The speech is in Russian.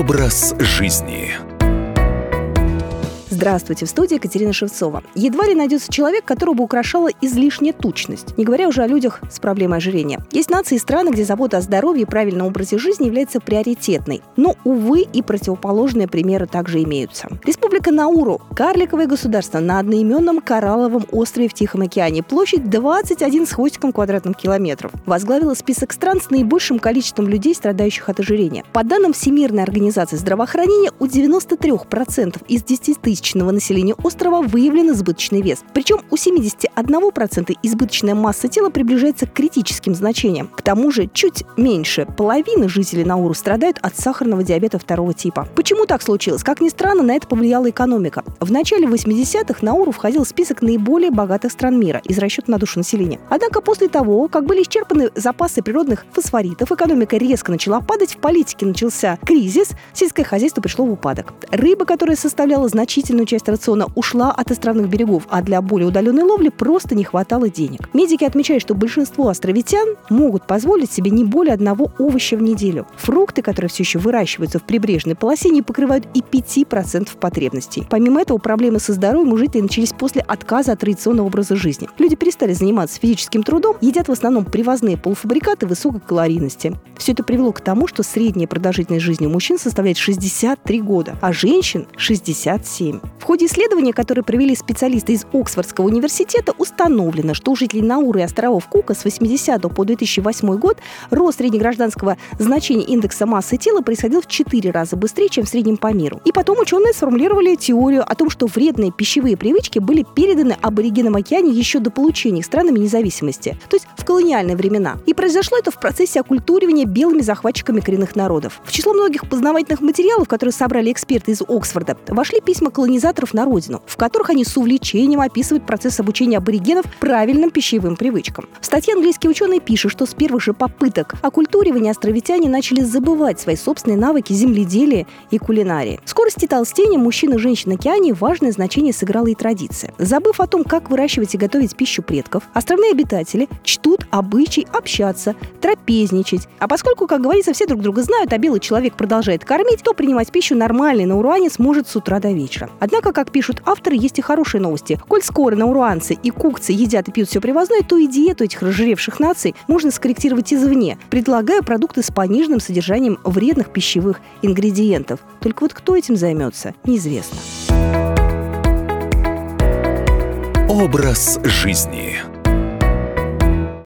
Образ жизни. Здравствуйте, в студии Екатерина Шевцова. Едва ли найдется человек, которого украшала излишняя тучность, не говоря уже о людях с проблемой ожирения. Есть нации и страны, где забота о здоровье и правильном образе жизни является приоритетной. Но, увы, и противоположные примеры также имеются. Республика Науру – карликовое государство на одноименном коралловом острове в Тихом океане. Площадь 21 с хвостиком квадратных километров. Возглавила список стран с наибольшим количеством людей, страдающих от ожирения. По данным Всемирной организации здравоохранения, у 93% из 10 тысяч тысячного населения острова выявлен избыточный вес. Причем у 71% избыточная масса тела приближается к критическим значениям. К тому же чуть меньше половины жителей Науру страдают от сахарного диабета второго типа. Почему так случилось? Как ни странно, на это повлияла экономика. В начале 80-х Науру входил в список наиболее богатых стран мира из расчета на душу населения. Однако после того, как были исчерпаны запасы природных фосфоритов, экономика резко начала падать, в политике начался кризис, сельское хозяйство пришло в упадок. Рыба, которая составляла значительную значительную часть рациона ушла от островных берегов, а для более удаленной ловли просто не хватало денег. Медики отмечают, что большинство островитян могут позволить себе не более одного овоща в неделю. Фрукты, которые все еще выращиваются в прибрежной полосе, не покрывают и 5% потребностей. Помимо этого, проблемы со здоровьем у жителей начались после отказа от традиционного образа жизни. Люди перестали заниматься физическим трудом, едят в основном привозные полуфабрикаты высокой калорийности. Все это привело к тому, что средняя продолжительность жизни у мужчин составляет 63 года, а женщин – 67. В ходе исследования, которое провели специалисты из Оксфордского университета, установлено, что у жителей Науры и островов Кука с 80 по 2008 год рост среднегражданского значения индекса массы тела происходил в 4 раза быстрее, чем в среднем по миру. И потом ученые сформулировали теорию о том, что вредные пищевые привычки были переданы аборигенам океане еще до получения их странами независимости, то есть в колониальные времена. И произошло это в процессе оккультуривания белыми захватчиками коренных народов. В число многих познавательных материалов, которые собрали эксперты из Оксфорда, вошли письма колонизаторов колонизаторов на родину, в которых они с увлечением описывают процесс обучения аборигенов правильным пищевым привычкам. В статье английские ученые пишут, что с первых же попыток оккультуривания островитяне начали забывать свои собственные навыки земледелия и кулинарии. Скорости толстения мужчин и женщин на океане важное значение сыграла и традиция. Забыв о том, как выращивать и готовить пищу предков, островные обитатели чтут обычай общаться, трапезничать. А поскольку, как говорится, все друг друга знают, а белый человек продолжает кормить, то принимать пищу нормальный науруанец может с утра до вечера. Однако, как пишут авторы, есть и хорошие новости. Коль скоро науруанцы и кукцы едят и пьют все привозное, то и диету этих разжиревших наций можно скорректировать извне, предлагая продукты с пониженным содержанием вредных пищевых ингредиентов. Только вот кто этим займется, неизвестно. Образ жизни.